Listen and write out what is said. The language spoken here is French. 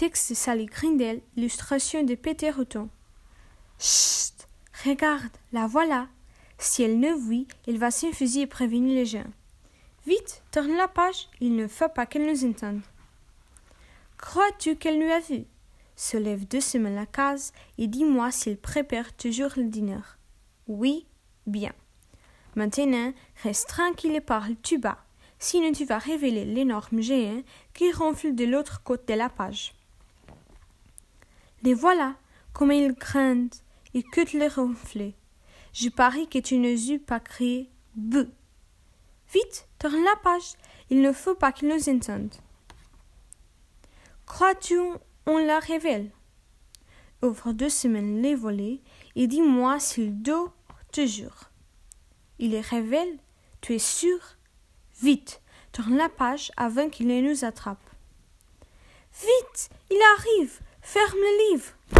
Texte de Sally Grindel, illustration de Peter Houghton. Chut Regarde, la voilà Si elle ne vit, elle va s'infuser et prévenir les gens. Vite, tourne la page, il ne faut pas qu'elle nous entende. Crois-tu qu'elle nous a vus? Se lève doucement la case et dis-moi s'il prépare toujours le dîner. Oui, bien. Maintenant, reste tranquille et parle tu bas, sinon tu vas révéler l'énorme géant qui ronfle de l'autre côté de la page. Les voilà, comme ils craignent et que les ronfler. Je parie que tu ne eus pas crié B. Vite, tourne la page, il ne faut pas qu'ils nous entendent. Crois-tu on la révèle? Ouvre deux semaines les volets et dis-moi s'il dort toujours. Il les révèle Tu es sûr? Vite, tourne la page avant qu'il ne nous attrape. Vite, il arrive Ferme le livre